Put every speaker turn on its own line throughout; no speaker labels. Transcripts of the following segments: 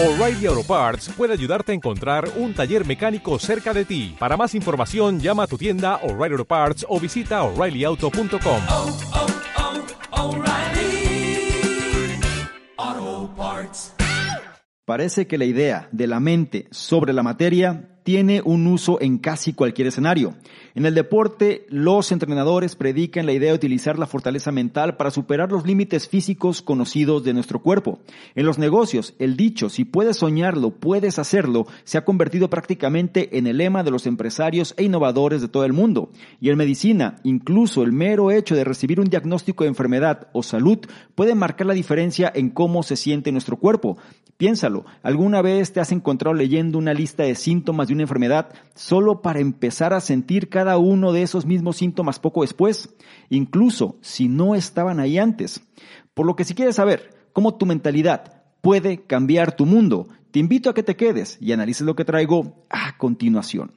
O'Reilly Auto Parts puede ayudarte a encontrar un taller mecánico cerca de ti. Para más información, llama a tu tienda O'Reilly Auto Parts o visita oreillyauto.com.
oh, oh, Parts.
Parece que la idea de la mente sobre la materia tiene un uso en casi cualquier escenario. En el deporte, los entrenadores predican la idea de utilizar la fortaleza mental para superar los límites físicos conocidos de nuestro cuerpo. En los negocios, el dicho, si puedes soñarlo, puedes hacerlo, se ha convertido prácticamente en el lema de los empresarios e innovadores de todo el mundo. Y en medicina, incluso el mero hecho de recibir un diagnóstico de enfermedad o salud puede marcar la diferencia en cómo se siente nuestro cuerpo. Piénsalo, ¿alguna vez te has encontrado leyendo una lista de síntomas de una enfermedad solo para empezar a sentir cada uno de esos mismos síntomas poco después? Incluso si no estaban ahí antes. Por lo que si quieres saber cómo tu mentalidad puede cambiar tu mundo, te invito a que te quedes y analices lo que traigo a continuación.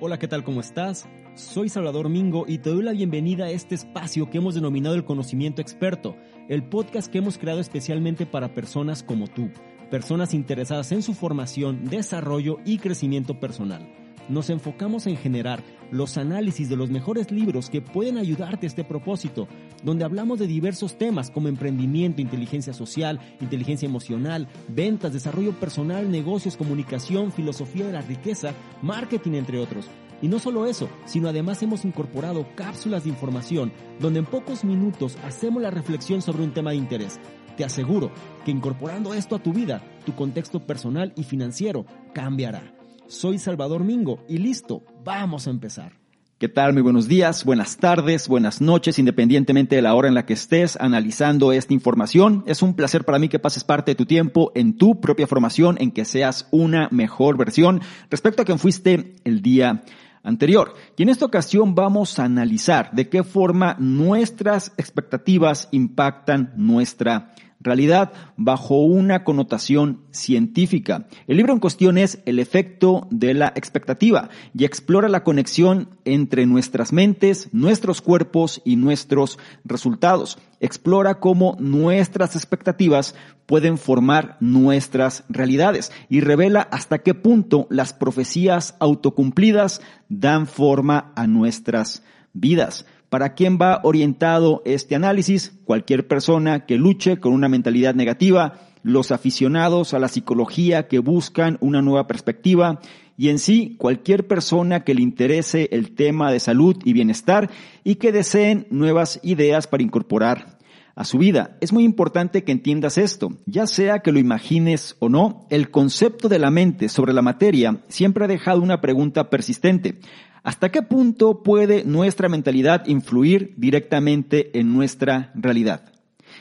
Hola, ¿qué tal? ¿Cómo estás? Soy Salvador Mingo y te doy la bienvenida a este espacio que hemos denominado el conocimiento experto, el podcast que hemos creado especialmente para personas como tú, personas interesadas en su formación, desarrollo y crecimiento personal. Nos enfocamos en generar los análisis de los mejores libros que pueden ayudarte a este propósito, donde hablamos de diversos temas como emprendimiento, inteligencia social, inteligencia emocional, ventas, desarrollo personal, negocios, comunicación, filosofía de la riqueza, marketing, entre otros. Y no solo eso, sino además hemos incorporado cápsulas de información donde en pocos minutos hacemos la reflexión sobre un tema de interés. Te aseguro que incorporando esto a tu vida, tu contexto personal y financiero cambiará. Soy Salvador Mingo y listo, vamos a empezar.
¿Qué tal? Muy buenos días, buenas tardes, buenas noches, independientemente de la hora en la que estés analizando esta información. Es un placer para mí que pases parte de tu tiempo en tu propia formación, en que seas una mejor versión respecto a quien fuiste el día anterior. Y en esta ocasión vamos a analizar de qué forma nuestras expectativas impactan nuestra realidad bajo una connotación científica. El libro en cuestión es El efecto de la expectativa y explora la conexión entre nuestras mentes, nuestros cuerpos y nuestros resultados. Explora cómo nuestras expectativas pueden formar nuestras realidades y revela hasta qué punto las profecías autocumplidas dan forma a nuestras vidas. ¿Para quién va orientado este análisis? Cualquier persona que luche con una mentalidad negativa, los aficionados a la psicología que buscan una nueva perspectiva y en sí cualquier persona que le interese el tema de salud y bienestar y que deseen nuevas ideas para incorporar a su vida. Es muy importante que entiendas esto. Ya sea que lo imagines o no, el concepto de la mente sobre la materia siempre ha dejado una pregunta persistente. ¿Hasta qué punto puede nuestra mentalidad influir directamente en nuestra realidad?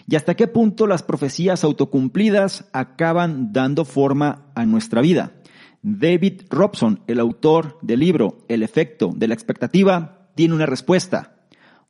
¿Y hasta qué punto las profecías autocumplidas acaban dando forma a nuestra vida? David Robson, el autor del libro El efecto de la expectativa, tiene una respuesta.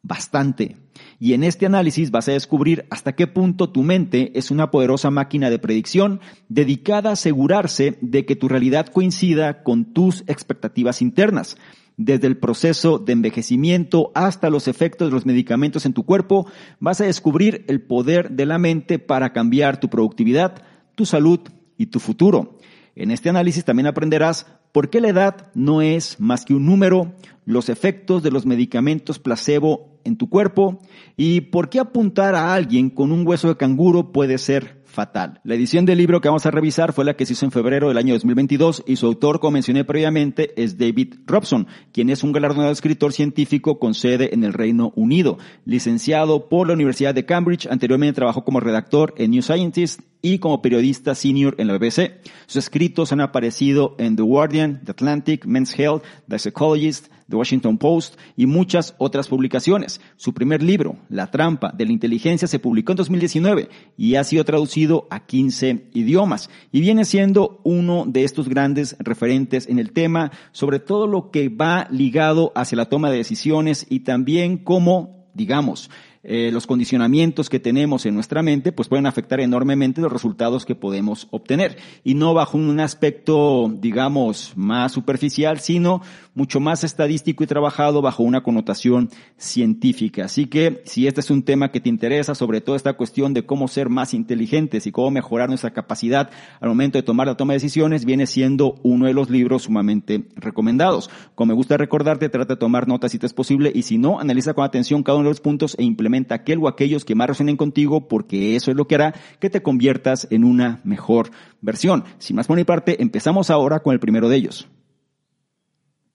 Bastante. Y en este análisis vas a descubrir hasta qué punto tu mente es una poderosa máquina de predicción dedicada a asegurarse de que tu realidad coincida con tus expectativas internas. Desde el proceso de envejecimiento hasta los efectos de los medicamentos en tu cuerpo, vas a descubrir el poder de la mente para cambiar tu productividad, tu salud y tu futuro. En este análisis también aprenderás por qué la edad no es más que un número, los efectos de los medicamentos placebo en tu cuerpo y por qué apuntar a alguien con un hueso de canguro puede ser fatal. La edición del libro que vamos a revisar fue la que se hizo en febrero del año 2022 y su autor, como mencioné previamente, es David Robson, quien es un galardonado escritor científico con sede en el Reino Unido. Licenciado por la Universidad de Cambridge, anteriormente trabajó como redactor en New Scientist y como periodista senior en la BBC. Sus escritos han aparecido en The Guardian, The Atlantic, Men's Health, The Psychologist, The Washington Post y muchas otras publicaciones. Su primer libro, La trampa de la inteligencia, se publicó en 2019 y ha sido traducido a 15 idiomas y viene siendo uno de estos grandes referentes en el tema, sobre todo lo que va ligado hacia la toma de decisiones y también cómo digamos, eh, los condicionamientos que tenemos en nuestra mente, pues pueden afectar enormemente los resultados que podemos obtener. Y no bajo un aspecto, digamos, más superficial, sino mucho más estadístico y trabajado bajo una connotación científica. Así que si este es un tema que te interesa, sobre todo esta cuestión de cómo ser más inteligentes y cómo mejorar nuestra capacidad al momento de tomar la toma de decisiones, viene siendo uno de los libros sumamente recomendados. Como me gusta recordarte, trata de tomar notas si te es posible y si no, analiza con atención cada uno de los puntos e implementa aquel o aquellos que más resuenen contigo porque eso es lo que hará que te conviertas en una mejor versión. Sin más por mi parte, empezamos ahora con el primero de ellos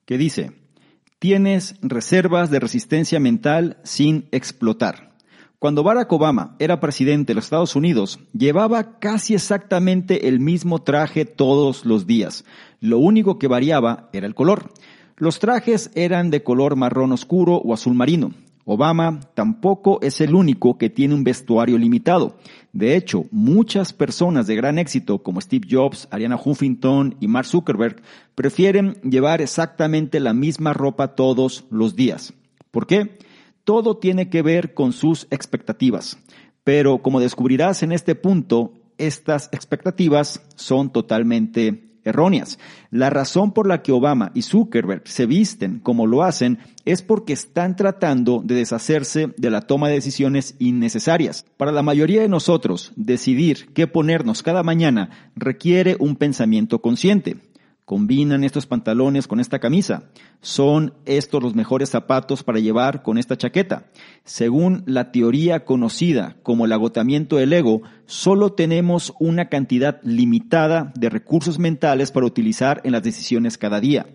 que dice, tienes reservas de resistencia mental sin explotar. Cuando Barack Obama era presidente de los Estados Unidos, llevaba casi exactamente el mismo traje todos los días. Lo único que variaba era el color. Los trajes eran de color marrón oscuro o azul marino. Obama tampoco es el único que tiene un vestuario limitado. De hecho, muchas personas de gran éxito como Steve Jobs, Ariana Huffington y Mark Zuckerberg prefieren llevar exactamente la misma ropa todos los días. ¿Por qué? Todo tiene que ver con sus expectativas. Pero como descubrirás en este punto, estas expectativas son totalmente erróneas. La razón por la que Obama y Zuckerberg se visten como lo hacen es porque están tratando de deshacerse de la toma de decisiones innecesarias. Para la mayoría de nosotros, decidir qué ponernos cada mañana requiere un pensamiento consciente combinan estos pantalones con esta camisa. Son estos los mejores zapatos para llevar con esta chaqueta. Según la teoría conocida como el agotamiento del ego, solo tenemos una cantidad limitada de recursos mentales para utilizar en las decisiones cada día.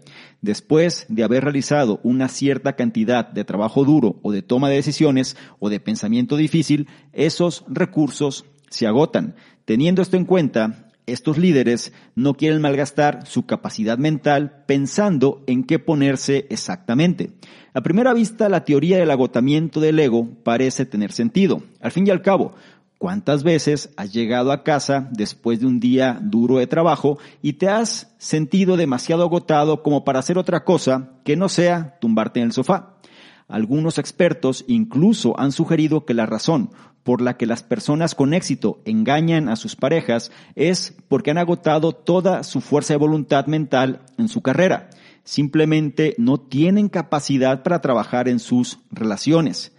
Después de haber realizado una cierta cantidad de trabajo duro o de toma de decisiones o de pensamiento difícil, esos recursos se agotan. Teniendo esto en cuenta, estos líderes no quieren malgastar su capacidad mental pensando en qué ponerse exactamente. A primera vista, la teoría del agotamiento del ego parece tener sentido. Al fin y al cabo, ¿cuántas veces has llegado a casa después de un día duro de trabajo y te has sentido demasiado agotado como para hacer otra cosa que no sea tumbarte en el sofá? Algunos expertos incluso han sugerido que la razón por la que las personas con éxito engañan a sus parejas es porque han agotado toda su fuerza de voluntad mental en su carrera. Simplemente no tienen capacidad para trabajar en sus relaciones.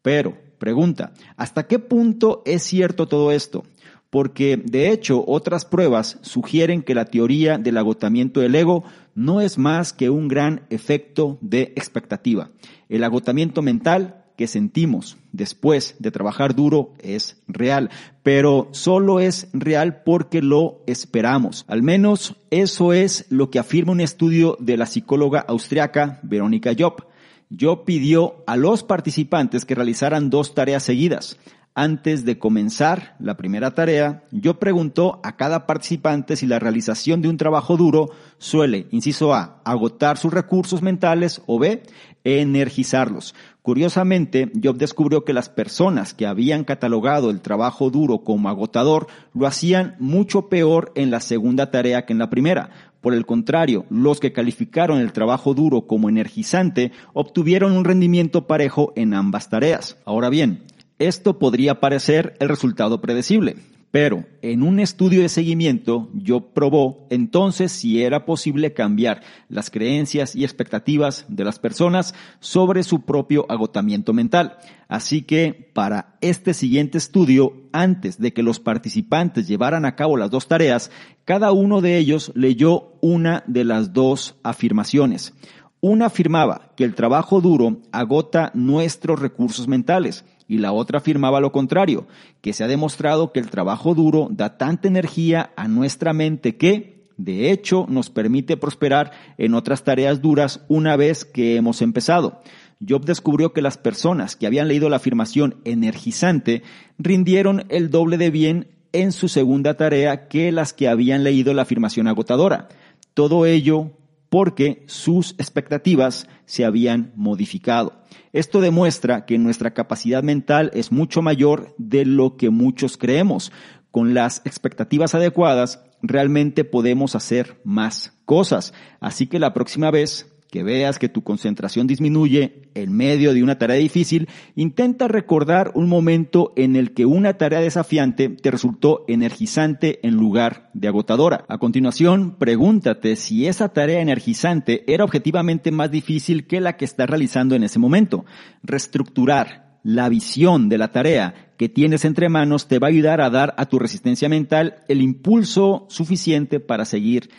Pero, pregunta, ¿hasta qué punto es cierto todo esto? Porque, de hecho, otras pruebas sugieren que la teoría del agotamiento del ego no es más que un gran efecto de expectativa. El agotamiento mental que sentimos después de trabajar duro es real, pero solo es real porque lo esperamos. Al menos eso es lo que afirma un estudio de la psicóloga austriaca Verónica Job. Job pidió a los participantes que realizaran dos tareas seguidas. Antes de comenzar la primera tarea, yo preguntó a cada participante si la realización de un trabajo duro suele, inciso A, agotar sus recursos mentales o B, energizarlos. Curiosamente, Job descubrió que las personas que habían catalogado el trabajo duro como agotador lo hacían mucho peor en la segunda tarea que en la primera. Por el contrario, los que calificaron el trabajo duro como energizante obtuvieron un rendimiento parejo en ambas tareas. Ahora bien, esto podría parecer el resultado predecible. Pero en un estudio de seguimiento yo probó entonces si era posible cambiar las creencias y expectativas de las personas sobre su propio agotamiento mental. Así que para este siguiente estudio, antes de que los participantes llevaran a cabo las dos tareas, cada uno de ellos leyó una de las dos afirmaciones. Una afirmaba que el trabajo duro agota nuestros recursos mentales y la otra afirmaba lo contrario, que se ha demostrado que el trabajo duro da tanta energía a nuestra mente que, de hecho, nos permite prosperar en otras tareas duras una vez que hemos empezado. Job descubrió que las personas que habían leído la afirmación energizante rindieron el doble de bien en su segunda tarea que las que habían leído la afirmación agotadora. Todo ello porque sus expectativas se habían modificado. Esto demuestra que nuestra capacidad mental es mucho mayor de lo que muchos creemos. Con las expectativas adecuadas, realmente podemos hacer más cosas. Así que la próxima vez que veas que tu concentración disminuye en medio de una tarea difícil, intenta recordar un momento en el que una tarea desafiante te resultó energizante en lugar de agotadora. A continuación, pregúntate si esa tarea energizante era objetivamente más difícil que la que estás realizando en ese momento. Reestructurar la visión de la tarea que tienes entre manos te va a ayudar a dar a tu resistencia mental el impulso suficiente para seguir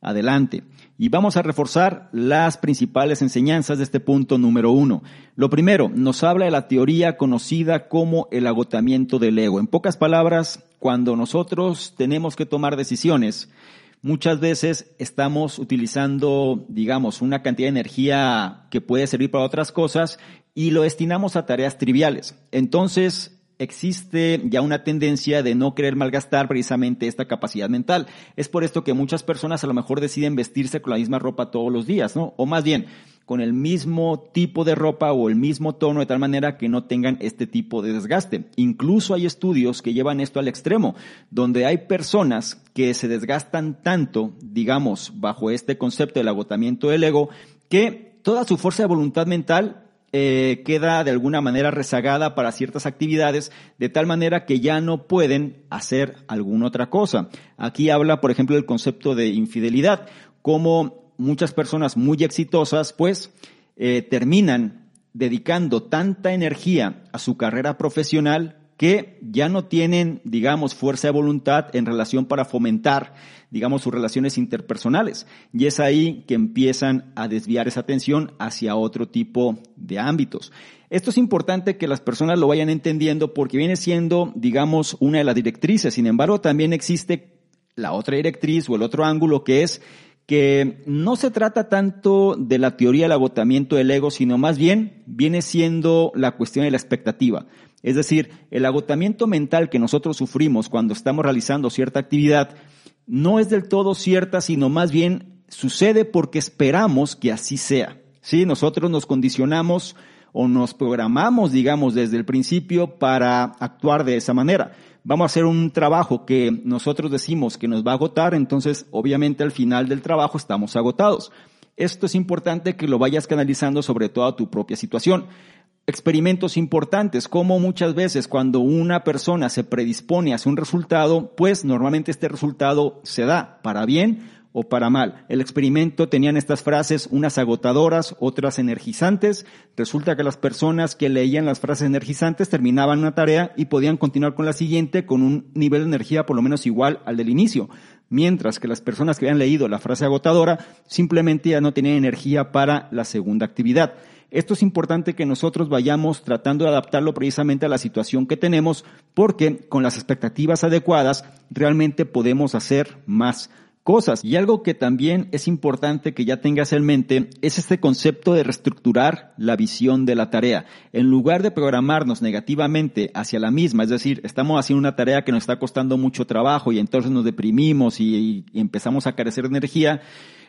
adelante. Y vamos a reforzar las principales enseñanzas de este punto número uno. Lo primero, nos habla de la teoría conocida como el agotamiento del ego. En pocas palabras, cuando nosotros tenemos que tomar decisiones, muchas veces estamos utilizando, digamos, una cantidad de energía que puede servir para otras cosas y lo destinamos a tareas triviales. Entonces, existe ya una tendencia de no querer malgastar precisamente esta capacidad mental. Es por esto que muchas personas a lo mejor deciden vestirse con la misma ropa todos los días, ¿no? O más bien, con el mismo tipo de ropa o el mismo tono de tal manera que no tengan este tipo de desgaste. Incluso hay estudios que llevan esto al extremo, donde hay personas que se desgastan tanto, digamos, bajo este concepto del agotamiento del ego, que toda su fuerza de voluntad mental eh, queda de alguna manera rezagada para ciertas actividades, de tal manera que ya no pueden hacer alguna otra cosa. Aquí habla, por ejemplo, del concepto de infidelidad, como muchas personas muy exitosas, pues, eh, terminan dedicando tanta energía a su carrera profesional que ya no tienen, digamos, fuerza de voluntad en relación para fomentar, digamos, sus relaciones interpersonales. Y es ahí que empiezan a desviar esa atención hacia otro tipo de ámbitos. Esto es importante que las personas lo vayan entendiendo porque viene siendo, digamos, una de las directrices. Sin embargo, también existe la otra directriz o el otro ángulo que es que no se trata tanto de la teoría del agotamiento del ego, sino más bien viene siendo la cuestión de la expectativa. Es decir, el agotamiento mental que nosotros sufrimos cuando estamos realizando cierta actividad no es del todo cierta, sino más bien sucede porque esperamos que así sea. Sí, nosotros nos condicionamos o nos programamos, digamos, desde el principio para actuar de esa manera. Vamos a hacer un trabajo que nosotros decimos que nos va a agotar, entonces obviamente al final del trabajo estamos agotados. Esto es importante que lo vayas canalizando sobre toda tu propia situación experimentos importantes, como muchas veces cuando una persona se predispone hacia un resultado, pues normalmente este resultado se da para bien o para mal. El experimento tenían estas frases, unas agotadoras, otras energizantes. Resulta que las personas que leían las frases energizantes terminaban una tarea y podían continuar con la siguiente con un nivel de energía por lo menos igual al del inicio. Mientras que las personas que habían leído la frase agotadora simplemente ya no tenían energía para la segunda actividad. Esto es importante que nosotros vayamos tratando de adaptarlo precisamente a la situación que tenemos, porque con las expectativas adecuadas realmente podemos hacer más cosas. Y algo que también es importante que ya tengas en mente es este concepto de reestructurar la visión de la tarea. En lugar de programarnos negativamente hacia la misma, es decir, estamos haciendo una tarea que nos está costando mucho trabajo y entonces nos deprimimos y, empezamos a carecer de energía,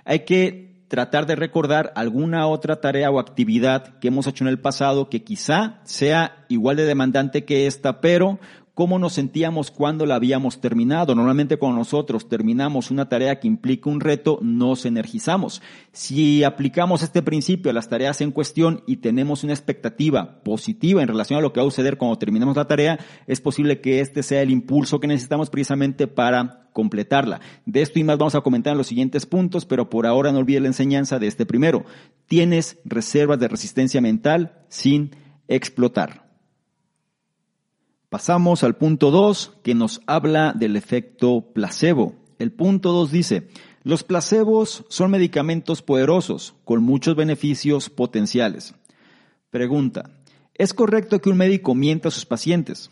hay que tratar de recordar alguna otra tarea o actividad que hemos hecho en el pasado que quizá sea igual de demandante que esta, pero cómo nos sentíamos cuando la habíamos terminado. Normalmente cuando nosotros terminamos una tarea que implica un reto, nos energizamos. Si aplicamos este principio a las tareas en cuestión y tenemos una expectativa positiva en relación a lo que va a suceder cuando terminemos la tarea, es posible que este sea el impulso que necesitamos precisamente para completarla. De esto y más vamos a comentar en los siguientes puntos, pero por ahora no olvides la enseñanza de este primero. Tienes reservas de resistencia mental sin explotar. Pasamos al punto 2 que nos habla del efecto placebo. El punto 2 dice, los placebos son medicamentos poderosos con muchos beneficios potenciales. Pregunta, ¿es correcto que un médico mienta a sus pacientes?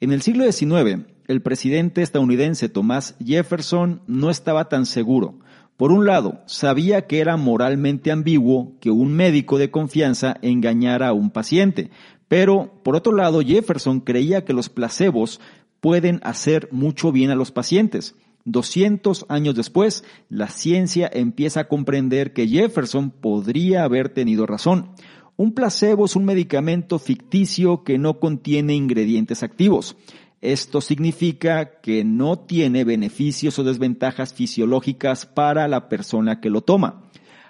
En el siglo XIX, el presidente estadounidense Thomas Jefferson no estaba tan seguro. Por un lado, sabía que era moralmente ambiguo que un médico de confianza engañara a un paciente, pero, por otro lado, Jefferson creía que los placebos pueden hacer mucho bien a los pacientes. 200 años después, la ciencia empieza a comprender que Jefferson podría haber tenido razón. Un placebo es un medicamento ficticio que no contiene ingredientes activos. Esto significa que no tiene beneficios o desventajas fisiológicas para la persona que lo toma.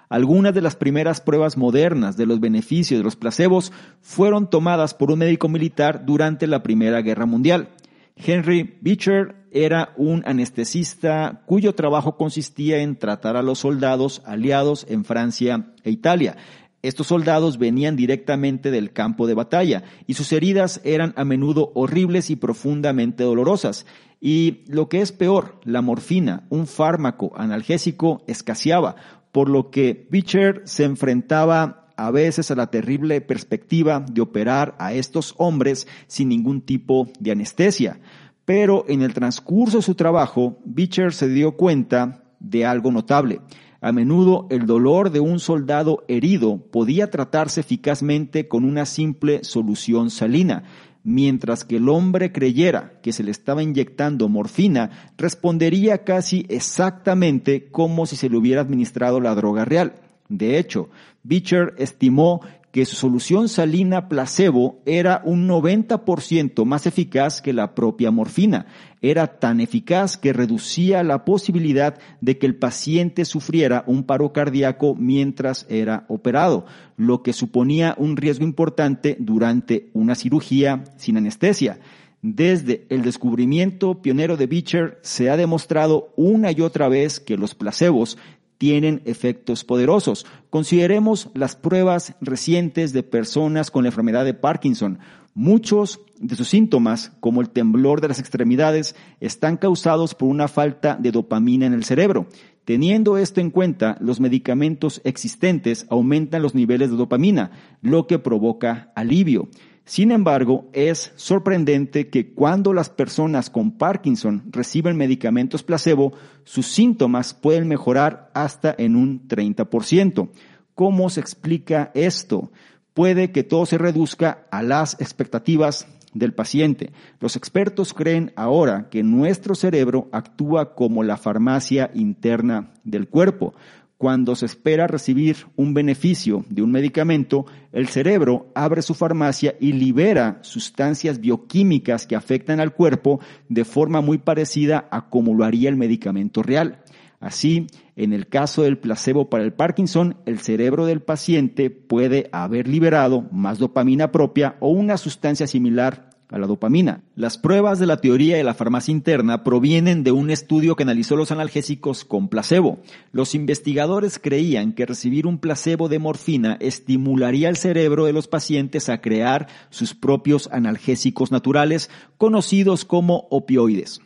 Algunas de las primeras pruebas modernas de los beneficios de los placebos fueron tomadas por un médico militar durante la Primera Guerra Mundial. Henry Beecher era un anestesista cuyo trabajo consistía en tratar a los soldados aliados en Francia e Italia. Estos soldados venían directamente del campo de batalla y sus heridas eran a menudo horribles y profundamente dolorosas. Y lo que es peor, la morfina, un fármaco analgésico, escaseaba, por lo que Beecher se enfrentaba a veces a la terrible perspectiva de operar a estos hombres sin ningún tipo de anestesia. Pero en el transcurso de su trabajo, Beecher se dio cuenta de algo notable. A menudo el dolor de un soldado herido podía tratarse eficazmente con una simple solución salina, mientras que el hombre creyera que se le estaba inyectando morfina, respondería casi exactamente como si se le hubiera administrado la droga real. De hecho, Beecher estimó que su solución salina placebo era un 90% más eficaz que la propia morfina. Era tan eficaz que reducía la posibilidad de que el paciente sufriera un paro cardíaco mientras era operado, lo que suponía un riesgo importante durante una cirugía sin anestesia. Desde el descubrimiento pionero de Beecher se ha demostrado una y otra vez que los placebos tienen efectos poderosos. Consideremos las pruebas recientes de personas con la enfermedad de Parkinson. Muchos de sus síntomas, como el temblor de las extremidades, están causados por una falta de dopamina en el cerebro. Teniendo esto en cuenta, los medicamentos existentes aumentan los niveles de dopamina, lo que provoca alivio. Sin embargo, es sorprendente que cuando las personas con Parkinson reciben medicamentos placebo, sus síntomas pueden mejorar hasta en un 30%. ¿Cómo se explica esto? Puede que todo se reduzca a las expectativas del paciente. Los expertos creen ahora que nuestro cerebro actúa como la farmacia interna del cuerpo. Cuando se espera recibir un beneficio de un medicamento, el cerebro abre su farmacia y libera sustancias bioquímicas que afectan al cuerpo de forma muy parecida a como lo haría el medicamento real. Así, en el caso del placebo para el Parkinson, el cerebro del paciente puede haber liberado más dopamina propia o una sustancia similar a la dopamina. Las pruebas de la teoría de la farmacia interna provienen de un estudio que analizó los analgésicos con placebo. Los investigadores creían que recibir un placebo de morfina estimularía el cerebro de los pacientes a crear sus propios analgésicos naturales, conocidos como opioides.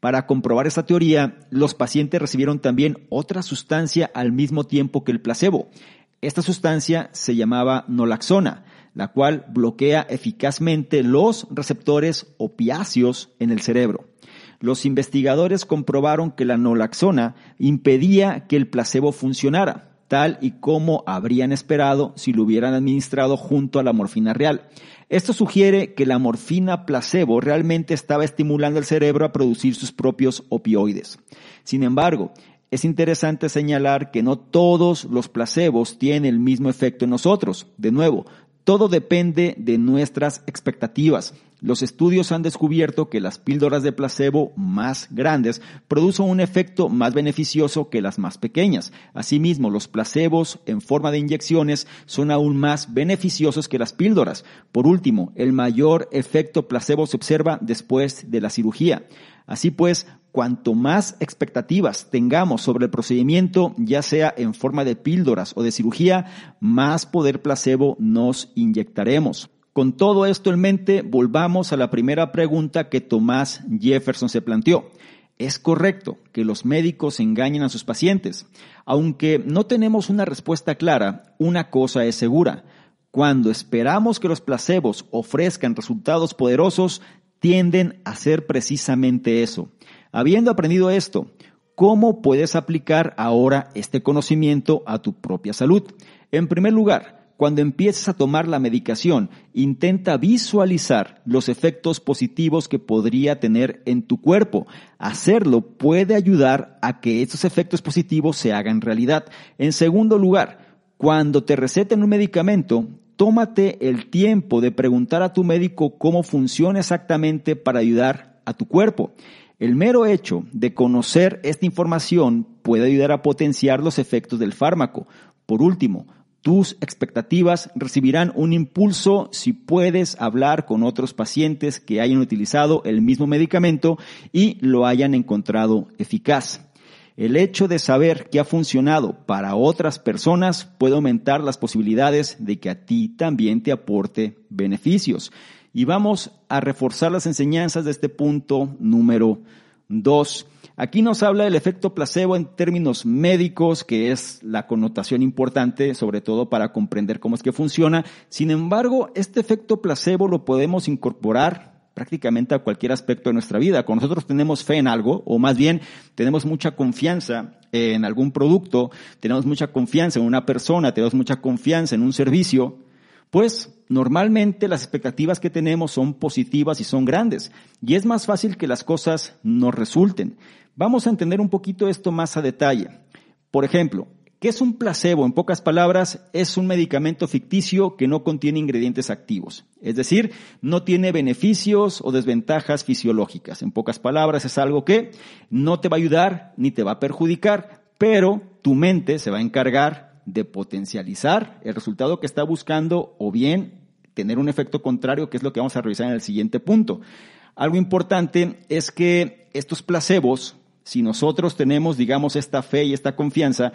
Para comprobar esta teoría, los pacientes recibieron también otra sustancia al mismo tiempo que el placebo. Esta sustancia se llamaba nolaxona la cual bloquea eficazmente los receptores opiáceos en el cerebro. Los investigadores comprobaron que la nolaxona impedía que el placebo funcionara, tal y como habrían esperado si lo hubieran administrado junto a la morfina real. Esto sugiere que la morfina placebo realmente estaba estimulando el cerebro a producir sus propios opioides. Sin embargo, es interesante señalar que no todos los placebos tienen el mismo efecto en nosotros. De nuevo, todo depende de nuestras expectativas. Los estudios han descubierto que las píldoras de placebo más grandes producen un efecto más beneficioso que las más pequeñas. Asimismo, los placebos en forma de inyecciones son aún más beneficiosos que las píldoras. Por último, el mayor efecto placebo se observa después de la cirugía. Así pues, cuanto más expectativas tengamos sobre el procedimiento, ya sea en forma de píldoras o de cirugía, más poder placebo nos inyectaremos. Con todo esto en mente, volvamos a la primera pregunta que Tomás Jefferson se planteó. ¿Es correcto que los médicos engañen a sus pacientes? Aunque no tenemos una respuesta clara, una cosa es segura. Cuando esperamos que los placebos ofrezcan resultados poderosos, tienden a ser precisamente eso. Habiendo aprendido esto, ¿cómo puedes aplicar ahora este conocimiento a tu propia salud? En primer lugar, cuando empieces a tomar la medicación, intenta visualizar los efectos positivos que podría tener en tu cuerpo. Hacerlo puede ayudar a que estos efectos positivos se hagan realidad. En segundo lugar, cuando te receten un medicamento, tómate el tiempo de preguntar a tu médico cómo funciona exactamente para ayudar a tu cuerpo. El mero hecho de conocer esta información puede ayudar a potenciar los efectos del fármaco. Por último, tus expectativas recibirán un impulso si puedes hablar con otros pacientes que hayan utilizado el mismo medicamento y lo hayan encontrado eficaz. El hecho de saber que ha funcionado para otras personas puede aumentar las posibilidades de que a ti también te aporte beneficios. Y vamos a reforzar las enseñanzas de este punto número dos. Aquí nos habla del efecto placebo en términos médicos, que es la connotación importante, sobre todo para comprender cómo es que funciona. Sin embargo, este efecto placebo lo podemos incorporar prácticamente a cualquier aspecto de nuestra vida. Cuando nosotros tenemos fe en algo, o más bien tenemos mucha confianza en algún producto, tenemos mucha confianza en una persona, tenemos mucha confianza en un servicio, pues normalmente las expectativas que tenemos son positivas y son grandes. Y es más fácil que las cosas nos resulten. Vamos a entender un poquito esto más a detalle. Por ejemplo, ¿Qué es un placebo? En pocas palabras, es un medicamento ficticio que no contiene ingredientes activos. Es decir, no tiene beneficios o desventajas fisiológicas. En pocas palabras, es algo que no te va a ayudar ni te va a perjudicar, pero tu mente se va a encargar de potencializar el resultado que está buscando o bien tener un efecto contrario, que es lo que vamos a revisar en el siguiente punto. Algo importante es que estos placebos, si nosotros tenemos, digamos, esta fe y esta confianza,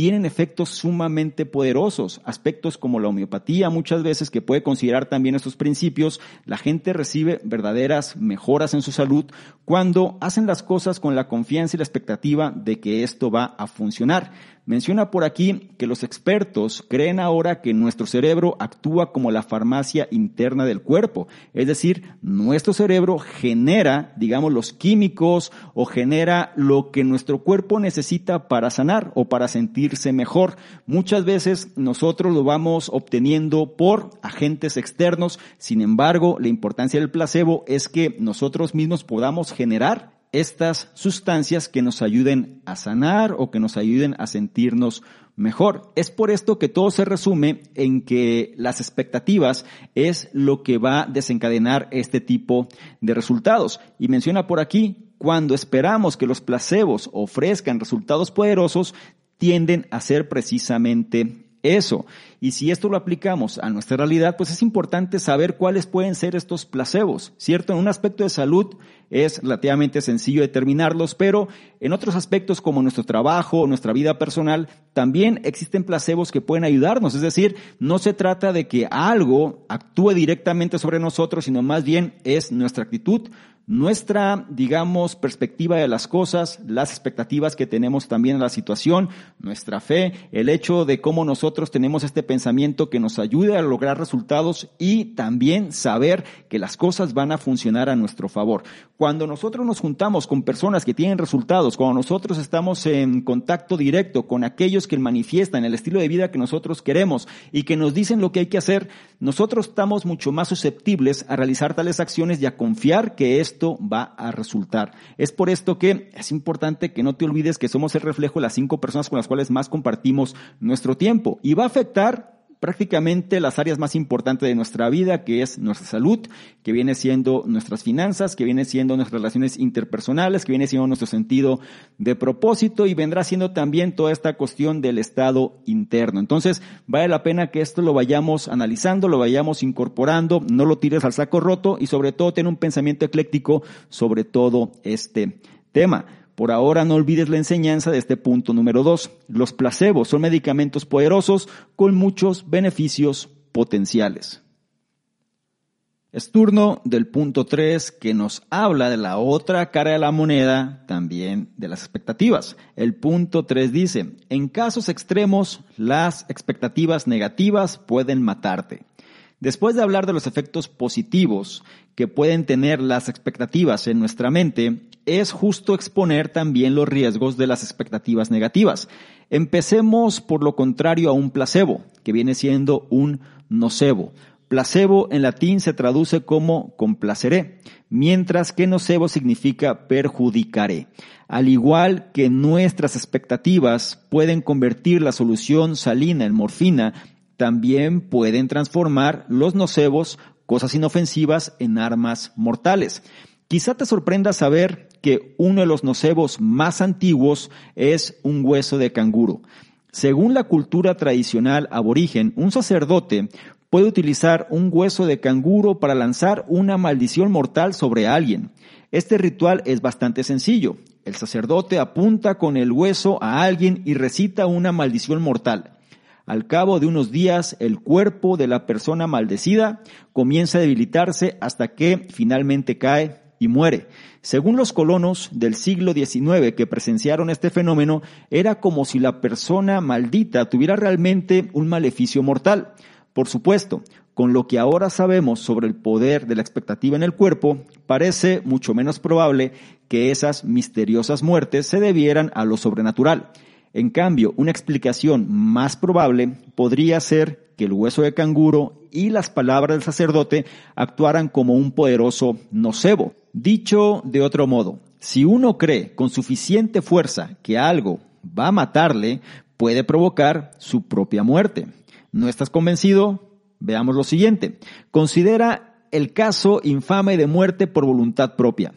tienen efectos sumamente poderosos, aspectos como la homeopatía muchas veces que puede considerar también estos principios, la gente recibe verdaderas mejoras en su salud cuando hacen las cosas con la confianza y la expectativa de que esto va a funcionar. Menciona por aquí que los expertos creen ahora que nuestro cerebro actúa como la farmacia interna del cuerpo. Es decir, nuestro cerebro genera, digamos, los químicos o genera lo que nuestro cuerpo necesita para sanar o para sentirse mejor. Muchas veces nosotros lo vamos obteniendo por agentes externos. Sin embargo, la importancia del placebo es que nosotros mismos podamos generar estas sustancias que nos ayuden a sanar o que nos ayuden a sentirnos mejor. Es por esto que todo se resume en que las expectativas es lo que va a desencadenar este tipo de resultados. Y menciona por aquí, cuando esperamos que los placebos ofrezcan resultados poderosos, tienden a ser precisamente eso. Y si esto lo aplicamos a nuestra realidad, pues es importante saber cuáles pueden ser estos placebos, ¿cierto? En un aspecto de salud es relativamente sencillo determinarlos, pero en otros aspectos como nuestro trabajo, nuestra vida personal, también existen placebos que pueden ayudarnos. Es decir, no se trata de que algo actúe directamente sobre nosotros, sino más bien es nuestra actitud, nuestra, digamos, perspectiva de las cosas, las expectativas que tenemos también en la situación, nuestra fe, el hecho de cómo nosotros tenemos este pensamiento que nos ayude a lograr resultados y también saber que las cosas van a funcionar a nuestro favor. Cuando nosotros nos juntamos con personas que tienen resultados, cuando nosotros estamos en contacto directo con aquellos que manifiestan el estilo de vida que nosotros queremos y que nos dicen lo que hay que hacer, nosotros estamos mucho más susceptibles a realizar tales acciones y a confiar que esto va a resultar. Es por esto que es importante que no te olvides que somos el reflejo de las cinco personas con las cuales más compartimos nuestro tiempo y va a afectar prácticamente las áreas más importantes de nuestra vida, que es nuestra salud, que viene siendo nuestras finanzas, que viene siendo nuestras relaciones interpersonales, que viene siendo nuestro sentido de propósito y vendrá siendo también toda esta cuestión del estado interno. Entonces, vale la pena que esto lo vayamos analizando, lo vayamos incorporando, no lo tires al saco roto y sobre todo ten un pensamiento ecléctico sobre todo este tema. Por ahora no olvides la enseñanza de este punto número dos. Los placebos son medicamentos poderosos con muchos beneficios potenciales. Es turno del punto 3 que nos habla de la otra cara de la moneda, también de las expectativas. El punto 3 dice, en casos extremos, las expectativas negativas pueden matarte. Después de hablar de los efectos positivos que pueden tener las expectativas en nuestra mente, es justo exponer también los riesgos de las expectativas negativas. Empecemos por lo contrario a un placebo, que viene siendo un nocebo. Placebo en latín se traduce como complaceré, mientras que nocebo significa perjudicaré. Al igual que nuestras expectativas pueden convertir la solución salina en morfina, también pueden transformar los nocebos, cosas inofensivas, en armas mortales. Quizá te sorprenda saber que uno de los nocebos más antiguos es un hueso de canguro. Según la cultura tradicional aborigen, un sacerdote puede utilizar un hueso de canguro para lanzar una maldición mortal sobre alguien. Este ritual es bastante sencillo. El sacerdote apunta con el hueso a alguien y recita una maldición mortal. Al cabo de unos días, el cuerpo de la persona maldecida comienza a debilitarse hasta que finalmente cae y muere. Según los colonos del siglo XIX que presenciaron este fenómeno, era como si la persona maldita tuviera realmente un maleficio mortal. Por supuesto, con lo que ahora sabemos sobre el poder de la expectativa en el cuerpo, parece mucho menos probable que esas misteriosas muertes se debieran a lo sobrenatural. En cambio, una explicación más probable podría ser que el hueso de canguro y las palabras del sacerdote actuaran como un poderoso nocebo. Dicho de otro modo, si uno cree con suficiente fuerza que algo va a matarle, puede provocar su propia muerte. ¿No estás convencido? Veamos lo siguiente. Considera el caso infame de muerte por voluntad propia.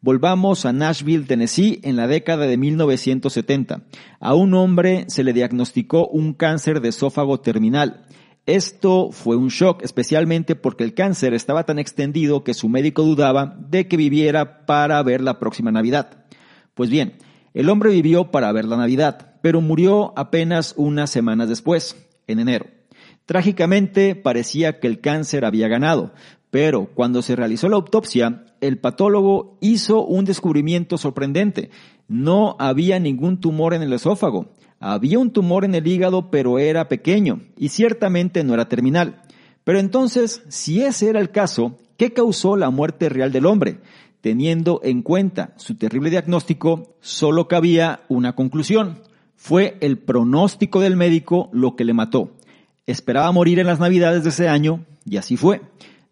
Volvamos a Nashville, Tennessee, en la década de 1970. A un hombre se le diagnosticó un cáncer de esófago terminal. Esto fue un shock, especialmente porque el cáncer estaba tan extendido que su médico dudaba de que viviera para ver la próxima Navidad. Pues bien, el hombre vivió para ver la Navidad, pero murió apenas unas semanas después, en enero. Trágicamente parecía que el cáncer había ganado, pero cuando se realizó la autopsia, el patólogo hizo un descubrimiento sorprendente. No había ningún tumor en el esófago. Había un tumor en el hígado, pero era pequeño y ciertamente no era terminal. Pero entonces, si ese era el caso, ¿qué causó la muerte real del hombre? Teniendo en cuenta su terrible diagnóstico, solo cabía una conclusión. Fue el pronóstico del médico lo que le mató. Esperaba morir en las navidades de ese año y así fue.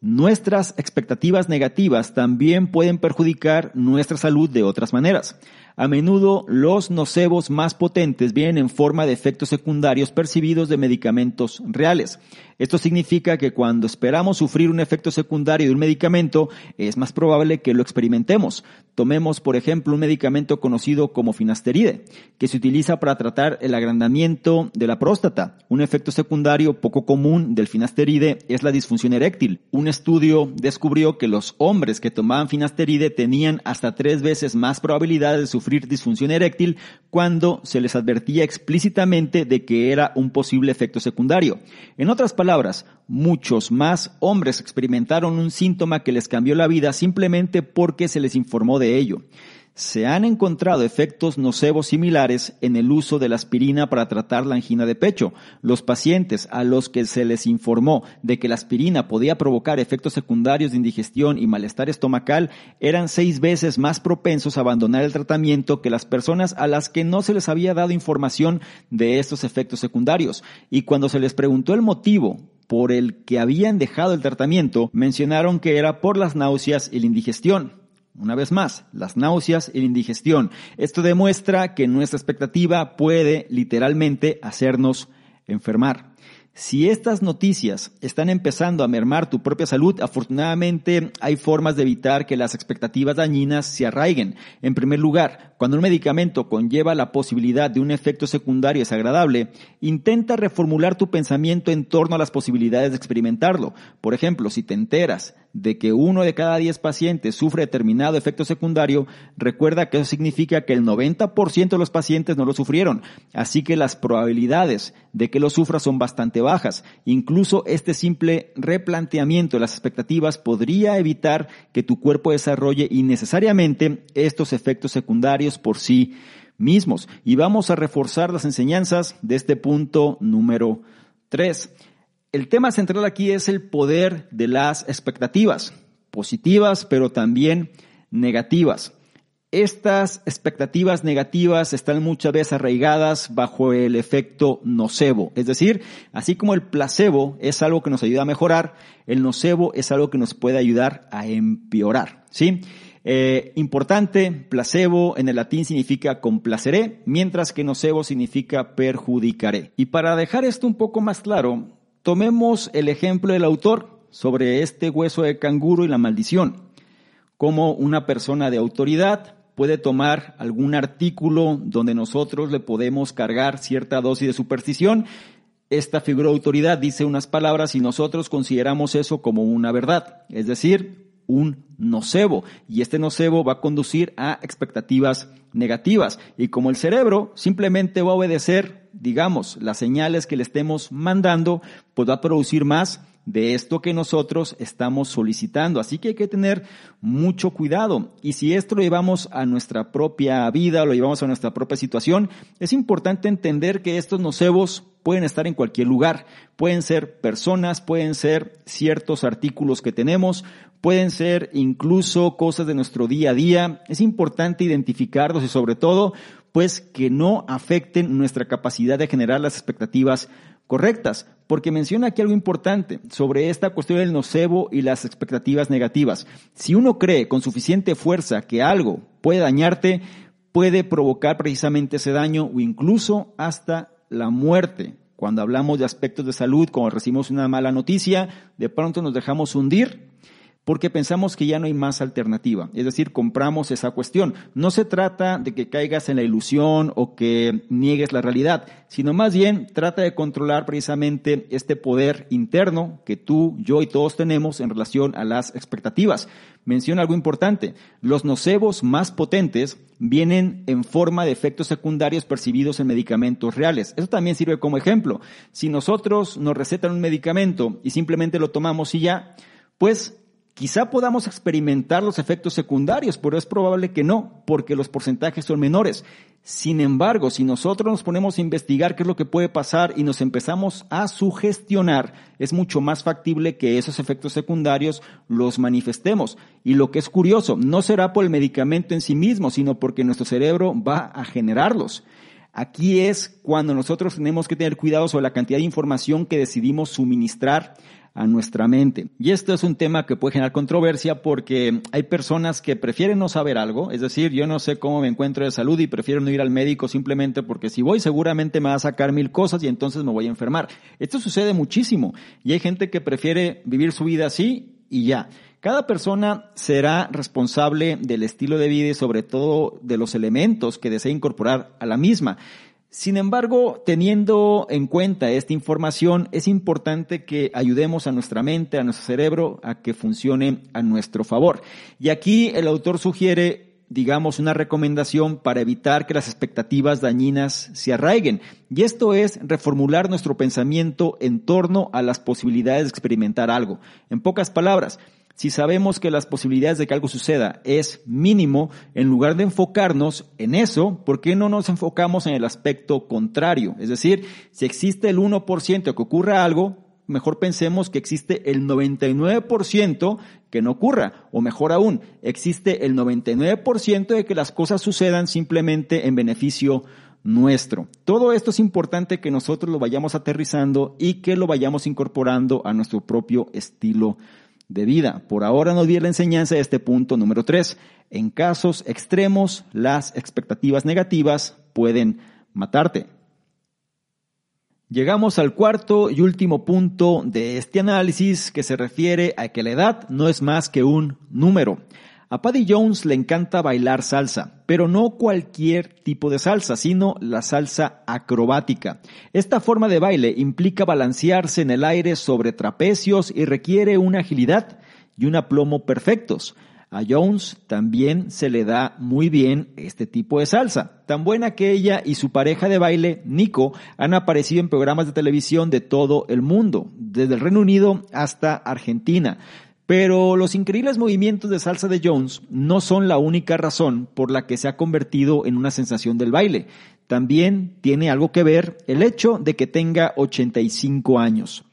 Nuestras expectativas negativas también pueden perjudicar nuestra salud de otras maneras. A menudo los nocebos más potentes vienen en forma de efectos secundarios percibidos de medicamentos reales. Esto significa que cuando esperamos sufrir un efecto secundario de un medicamento, es más probable que lo experimentemos. Tomemos, por ejemplo, un medicamento conocido como finasteride, que se utiliza para tratar el agrandamiento de la próstata. Un efecto secundario poco común del finasteride es la disfunción eréctil. Un estudio descubrió que los hombres que tomaban finasteride tenían hasta tres veces más probabilidades de sufrir disfunción eréctil cuando se les advertía explícitamente de que era un posible efecto secundario. En otras palabras, muchos más hombres experimentaron un síntoma que les cambió la vida simplemente porque se les informó de ello se han encontrado efectos nocevos similares en el uso de la aspirina para tratar la angina de pecho. Los pacientes a los que se les informó de que la aspirina podía provocar efectos secundarios de indigestión y malestar estomacal eran seis veces más propensos a abandonar el tratamiento que las personas a las que no se les había dado información de estos efectos secundarios. Y cuando se les preguntó el motivo por el que habían dejado el tratamiento, mencionaron que era por las náuseas y la indigestión. Una vez más, las náuseas y la indigestión. Esto demuestra que nuestra expectativa puede literalmente hacernos enfermar. Si estas noticias están empezando a mermar tu propia salud, afortunadamente hay formas de evitar que las expectativas dañinas se arraiguen. En primer lugar, cuando un medicamento conlleva la posibilidad de un efecto secundario desagradable, intenta reformular tu pensamiento en torno a las posibilidades de experimentarlo. Por ejemplo, si te enteras de que uno de cada diez pacientes sufre determinado efecto secundario, recuerda que eso significa que el 90% de los pacientes no lo sufrieron, así que las probabilidades de que lo sufra son bastante bajas. Incluso este simple replanteamiento de las expectativas podría evitar que tu cuerpo desarrolle innecesariamente estos efectos secundarios por sí mismos. Y vamos a reforzar las enseñanzas de este punto número 3. El tema central aquí es el poder de las expectativas, positivas pero también negativas. Estas expectativas negativas están muchas veces arraigadas bajo el efecto nocebo. Es decir, así como el placebo es algo que nos ayuda a mejorar, el nocebo es algo que nos puede ayudar a empeorar. ¿sí? Eh, importante, placebo en el latín significa complaceré, mientras que nocebo significa perjudicaré. Y para dejar esto un poco más claro, Tomemos el ejemplo del autor sobre este hueso de canguro y la maldición. Como una persona de autoridad puede tomar algún artículo donde nosotros le podemos cargar cierta dosis de superstición. Esta figura de autoridad dice unas palabras y nosotros consideramos eso como una verdad, es decir, un nocebo. Y este nocebo va a conducir a expectativas negativas. Y como el cerebro simplemente va a obedecer, digamos, las señales que le estemos mandando, pues va a producir más de esto que nosotros estamos solicitando. Así que hay que tener mucho cuidado. Y si esto lo llevamos a nuestra propia vida, lo llevamos a nuestra propia situación, es importante entender que estos nocebos pueden estar en cualquier lugar. Pueden ser personas, pueden ser ciertos artículos que tenemos, pueden ser incluso cosas de nuestro día a día. Es importante identificarlos y sobre todo, pues que no afecten nuestra capacidad de generar las expectativas correctas, porque menciona aquí algo importante sobre esta cuestión del nocebo y las expectativas negativas. Si uno cree con suficiente fuerza que algo puede dañarte, puede provocar precisamente ese daño o incluso hasta la muerte. Cuando hablamos de aspectos de salud, cuando recibimos una mala noticia, de pronto nos dejamos hundir porque pensamos que ya no hay más alternativa. Es decir, compramos esa cuestión. No se trata de que caigas en la ilusión o que niegues la realidad, sino más bien trata de controlar precisamente este poder interno que tú, yo y todos tenemos en relación a las expectativas. Menciona algo importante. Los nocebos más potentes vienen en forma de efectos secundarios percibidos en medicamentos reales. Eso también sirve como ejemplo. Si nosotros nos recetan un medicamento y simplemente lo tomamos y ya, pues Quizá podamos experimentar los efectos secundarios, pero es probable que no, porque los porcentajes son menores. Sin embargo, si nosotros nos ponemos a investigar qué es lo que puede pasar y nos empezamos a sugestionar, es mucho más factible que esos efectos secundarios los manifestemos. Y lo que es curioso, no será por el medicamento en sí mismo, sino porque nuestro cerebro va a generarlos. Aquí es cuando nosotros tenemos que tener cuidado sobre la cantidad de información que decidimos suministrar a nuestra mente. Y esto es un tema que puede generar controversia porque hay personas que prefieren no saber algo, es decir, yo no sé cómo me encuentro de salud y prefiero no ir al médico simplemente porque si voy seguramente me va a sacar mil cosas y entonces me voy a enfermar. Esto sucede muchísimo y hay gente que prefiere vivir su vida así y ya. Cada persona será responsable del estilo de vida y sobre todo de los elementos que desea incorporar a la misma. Sin embargo, teniendo en cuenta esta información, es importante que ayudemos a nuestra mente, a nuestro cerebro, a que funcione a nuestro favor. Y aquí el autor sugiere digamos, una recomendación para evitar que las expectativas dañinas se arraiguen. Y esto es reformular nuestro pensamiento en torno a las posibilidades de experimentar algo. En pocas palabras, si sabemos que las posibilidades de que algo suceda es mínimo, en lugar de enfocarnos en eso, ¿por qué no nos enfocamos en el aspecto contrario? Es decir, si existe el 1% que ocurra algo, mejor pensemos que existe el 99% que no ocurra, o mejor aún, existe el 99% de que las cosas sucedan simplemente en beneficio nuestro. Todo esto es importante que nosotros lo vayamos aterrizando y que lo vayamos incorporando a nuestro propio estilo de vida. Por ahora no di la enseñanza de este punto número tres. En casos extremos, las expectativas negativas pueden matarte. Llegamos al cuarto y último punto de este análisis que se refiere a que la edad no es más que un número. A Paddy Jones le encanta bailar salsa, pero no cualquier tipo de salsa, sino la salsa acrobática. Esta forma de baile implica balancearse en el aire sobre trapecios y requiere una agilidad y un aplomo perfectos. A Jones también se le da muy bien este tipo de salsa, tan buena que ella y su pareja de baile, Nico, han aparecido en programas de televisión de todo el mundo, desde el Reino Unido hasta Argentina. Pero los increíbles movimientos de salsa de Jones no son la única razón por la que se ha convertido en una sensación del baile. También tiene algo que ver el hecho de que tenga 85 años.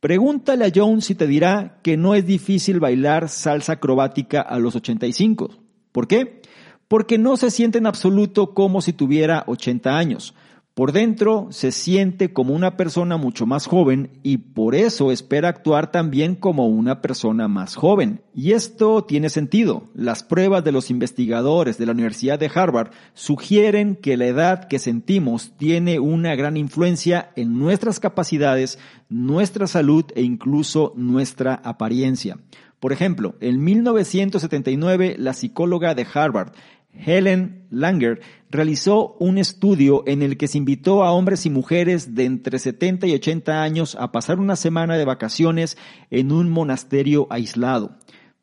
Pregúntale a Jones si te dirá que no es difícil bailar salsa acrobática a los 85. ¿Por qué? Porque no se siente en absoluto como si tuviera 80 años. Por dentro se siente como una persona mucho más joven y por eso espera actuar también como una persona más joven. Y esto tiene sentido. Las pruebas de los investigadores de la Universidad de Harvard sugieren que la edad que sentimos tiene una gran influencia en nuestras capacidades, nuestra salud e incluso nuestra apariencia. Por ejemplo, en 1979 la psicóloga de Harvard, Helen Langer realizó un estudio en el que se invitó a hombres y mujeres de entre 70 y 80 años a pasar una semana de vacaciones en un monasterio aislado.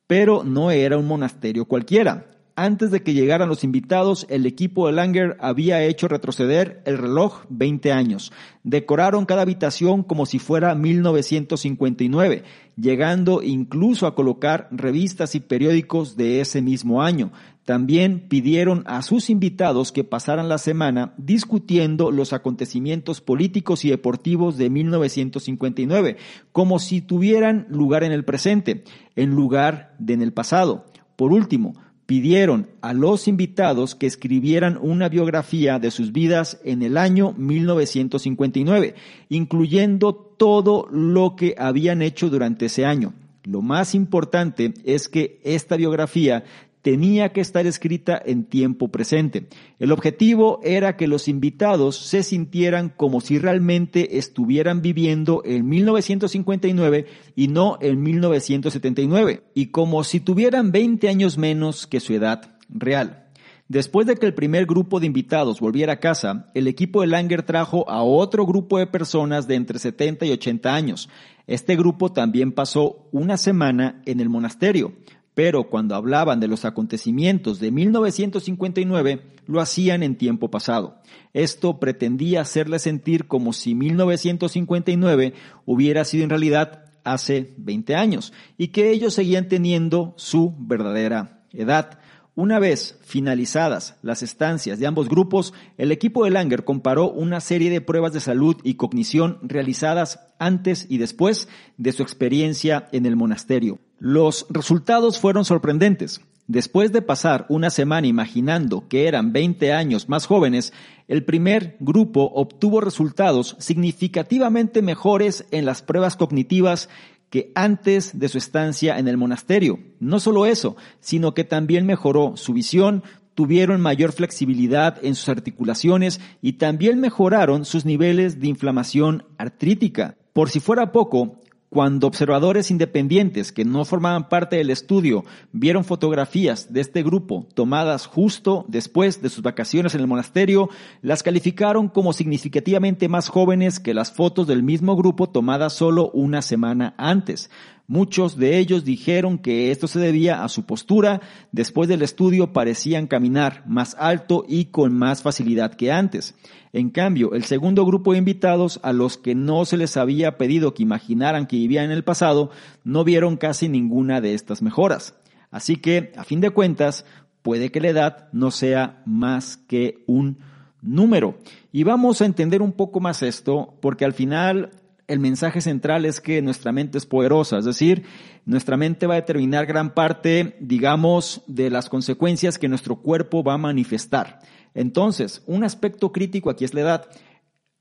Pero no era un monasterio cualquiera. Antes de que llegaran los invitados, el equipo de Langer había hecho retroceder el reloj 20 años. Decoraron cada habitación como si fuera 1959, llegando incluso a colocar revistas y periódicos de ese mismo año. También pidieron a sus invitados que pasaran la semana discutiendo los acontecimientos políticos y deportivos de 1959, como si tuvieran lugar en el presente, en lugar de en el pasado. Por último, pidieron a los invitados que escribieran una biografía de sus vidas en el año 1959, incluyendo todo lo que habían hecho durante ese año. Lo más importante es que esta biografía tenía que estar escrita en tiempo presente. El objetivo era que los invitados se sintieran como si realmente estuvieran viviendo en 1959 y no en 1979, y como si tuvieran 20 años menos que su edad real. Después de que el primer grupo de invitados volviera a casa, el equipo de Langer trajo a otro grupo de personas de entre 70 y 80 años. Este grupo también pasó una semana en el monasterio pero cuando hablaban de los acontecimientos de 1959, lo hacían en tiempo pasado. Esto pretendía hacerle sentir como si 1959 hubiera sido en realidad hace 20 años y que ellos seguían teniendo su verdadera edad. Una vez finalizadas las estancias de ambos grupos, el equipo de Langer comparó una serie de pruebas de salud y cognición realizadas antes y después de su experiencia en el monasterio. Los resultados fueron sorprendentes. Después de pasar una semana imaginando que eran 20 años más jóvenes, el primer grupo obtuvo resultados significativamente mejores en las pruebas cognitivas que antes de su estancia en el monasterio. No solo eso, sino que también mejoró su visión, tuvieron mayor flexibilidad en sus articulaciones y también mejoraron sus niveles de inflamación artrítica. Por si fuera poco, cuando observadores independientes que no formaban parte del estudio vieron fotografías de este grupo tomadas justo después de sus vacaciones en el monasterio, las calificaron como significativamente más jóvenes que las fotos del mismo grupo tomadas solo una semana antes. Muchos de ellos dijeron que esto se debía a su postura. Después del estudio parecían caminar más alto y con más facilidad que antes. En cambio, el segundo grupo de invitados, a los que no se les había pedido que imaginaran que vivían en el pasado, no vieron casi ninguna de estas mejoras. Así que, a fin de cuentas, puede que la edad no sea más que un número. Y vamos a entender un poco más esto, porque al final el mensaje central es que nuestra mente es poderosa, es decir, nuestra mente va a determinar gran parte, digamos, de las consecuencias que nuestro cuerpo va a manifestar. Entonces, un aspecto crítico aquí es la edad.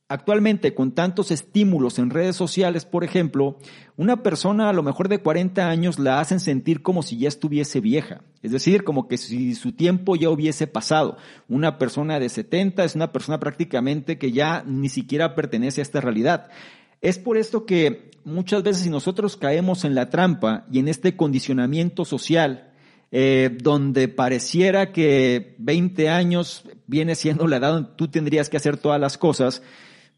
Actualmente, con tantos estímulos en redes sociales, por ejemplo, una persona a lo mejor de 40 años la hacen sentir como si ya estuviese vieja, es decir, como que si su tiempo ya hubiese pasado. Una persona de 70 es una persona prácticamente que ya ni siquiera pertenece a esta realidad. Es por esto que muchas veces si nosotros caemos en la trampa y en este condicionamiento social, eh, donde pareciera que 20 años viene siendo la edad donde tú tendrías que hacer todas las cosas,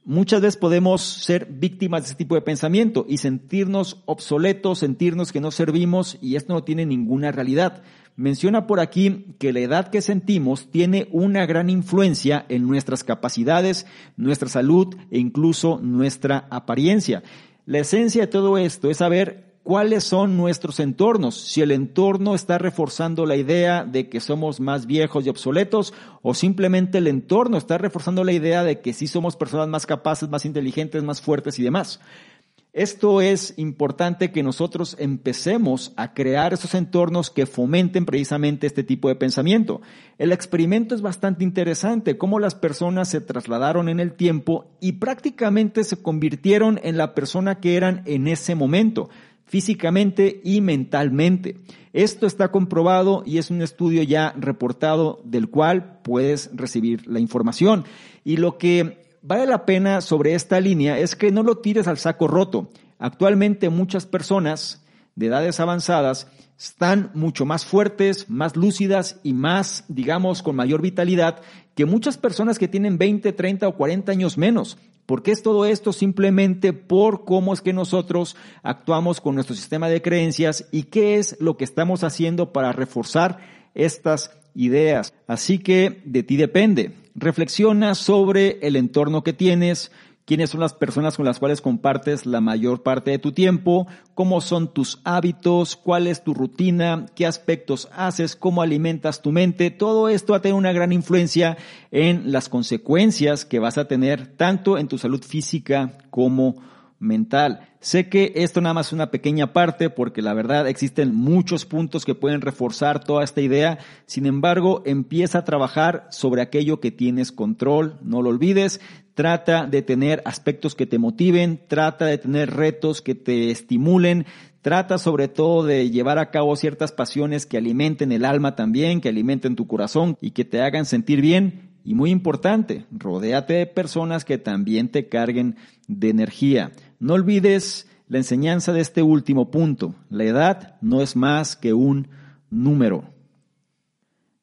muchas veces podemos ser víctimas de ese tipo de pensamiento y sentirnos obsoletos, sentirnos que no servimos y esto no tiene ninguna realidad menciona por aquí que la edad que sentimos tiene una gran influencia en nuestras capacidades, nuestra salud e incluso nuestra apariencia. La esencia de todo esto es saber cuáles son nuestros entornos, si el entorno está reforzando la idea de que somos más viejos y obsoletos o simplemente el entorno está reforzando la idea de que sí somos personas más capaces, más inteligentes, más fuertes y demás. Esto es importante que nosotros empecemos a crear esos entornos que fomenten precisamente este tipo de pensamiento. El experimento es bastante interesante, cómo las personas se trasladaron en el tiempo y prácticamente se convirtieron en la persona que eran en ese momento, físicamente y mentalmente. Esto está comprobado y es un estudio ya reportado del cual puedes recibir la información. Y lo que vale la pena sobre esta línea es que no lo tires al saco roto. Actualmente muchas personas de edades avanzadas están mucho más fuertes, más lúcidas y más, digamos, con mayor vitalidad que muchas personas que tienen 20, 30 o 40 años menos. ¿Por qué es todo esto? Simplemente por cómo es que nosotros actuamos con nuestro sistema de creencias y qué es lo que estamos haciendo para reforzar estas ideas. Así que de ti depende. Reflexiona sobre el entorno que tienes, quiénes son las personas con las cuales compartes la mayor parte de tu tiempo, cómo son tus hábitos, cuál es tu rutina, qué aspectos haces, cómo alimentas tu mente. Todo esto va a tener una gran influencia en las consecuencias que vas a tener tanto en tu salud física como mental. Sé que esto nada más es una pequeña parte porque la verdad existen muchos puntos que pueden reforzar toda esta idea. Sin embargo, empieza a trabajar sobre aquello que tienes control. No lo olvides. Trata de tener aspectos que te motiven. Trata de tener retos que te estimulen. Trata sobre todo de llevar a cabo ciertas pasiones que alimenten el alma también, que alimenten tu corazón y que te hagan sentir bien. Y muy importante, rodéate de personas que también te carguen de energía. No olvides la enseñanza de este último punto. La edad no es más que un número.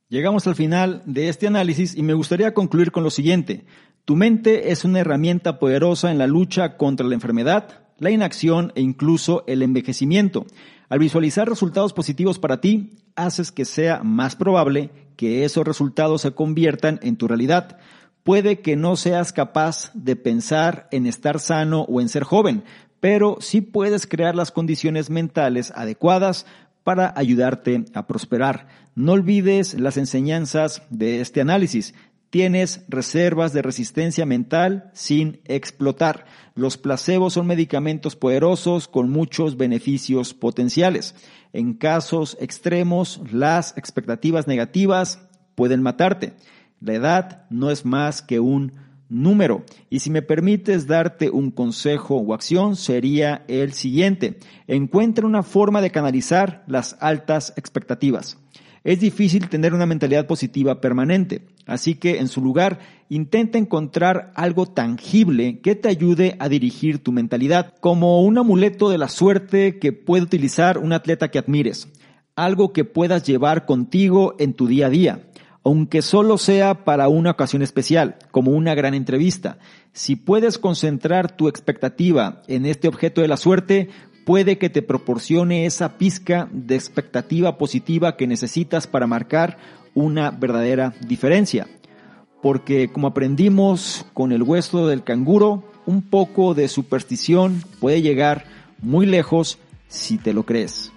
Llegamos al final de este análisis y me gustaría concluir con lo siguiente. Tu mente es una herramienta poderosa en la lucha contra la enfermedad, la inacción e incluso el envejecimiento. Al visualizar resultados positivos para ti, haces que sea más probable que esos resultados se conviertan en tu realidad puede que no seas capaz de pensar en estar sano o en ser joven, pero sí puedes crear las condiciones mentales adecuadas para ayudarte a prosperar. No olvides las enseñanzas de este análisis. Tienes reservas de resistencia mental sin explotar. Los placebos son medicamentos poderosos con muchos beneficios potenciales. En casos extremos, las expectativas negativas pueden matarte. La edad no es más que un número. Y si me permites darte un consejo o acción, sería el siguiente. Encuentra una forma de canalizar las altas expectativas. Es difícil tener una mentalidad positiva permanente, así que en su lugar intenta encontrar algo tangible que te ayude a dirigir tu mentalidad, como un amuleto de la suerte que puede utilizar un atleta que admires, algo que puedas llevar contigo en tu día a día aunque solo sea para una ocasión especial, como una gran entrevista. Si puedes concentrar tu expectativa en este objeto de la suerte, puede que te proporcione esa pizca de expectativa positiva que necesitas para marcar una verdadera diferencia. Porque como aprendimos con el hueso del canguro, un poco de superstición puede llegar muy lejos si te lo crees.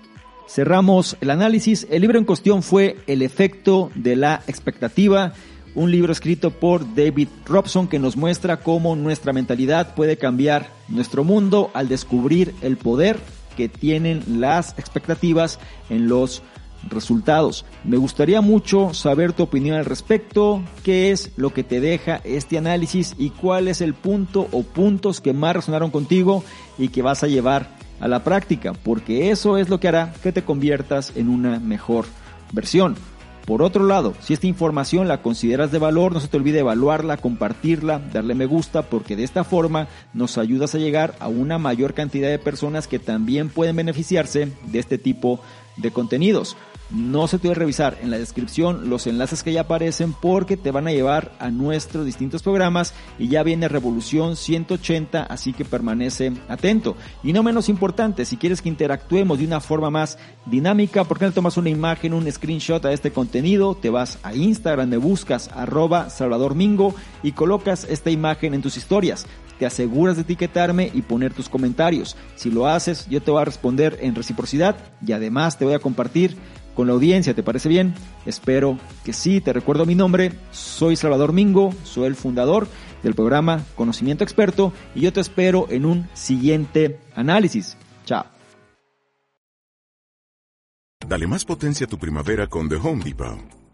Cerramos el análisis. El libro en cuestión fue El efecto de la expectativa, un libro escrito por David Robson que nos muestra cómo nuestra mentalidad puede cambiar nuestro mundo al descubrir el poder que tienen las expectativas en los resultados. Me gustaría mucho saber tu opinión al respecto, qué es lo que te deja este análisis y cuál es el punto o puntos que más resonaron contigo y que vas a llevar a la práctica, porque eso es lo que hará que te conviertas en una mejor versión. Por otro lado, si esta información la consideras de valor, no se te olvide evaluarla, compartirla, darle me gusta, porque de esta forma nos ayudas a llegar a una mayor cantidad de personas que también pueden beneficiarse de este tipo de contenidos. No se te olvide revisar en la descripción los enlaces que ya aparecen porque te van a llevar a nuestros distintos programas y ya viene Revolución 180, así que permanece atento. Y no menos importante, si quieres que interactuemos de una forma más dinámica, ¿por qué no tomas una imagen, un screenshot a este contenido? Te vas a Instagram, me buscas arroba Salvador Mingo y colocas esta imagen en tus historias te aseguras de etiquetarme y poner tus comentarios. Si lo haces, yo te voy a responder en reciprocidad y además te voy a compartir con la audiencia. ¿Te parece bien? Espero que sí. Te recuerdo mi nombre. Soy Salvador Mingo, soy el fundador del programa Conocimiento Experto y yo te espero en un siguiente análisis. Chao.
Dale más potencia a tu primavera con The Home Depot.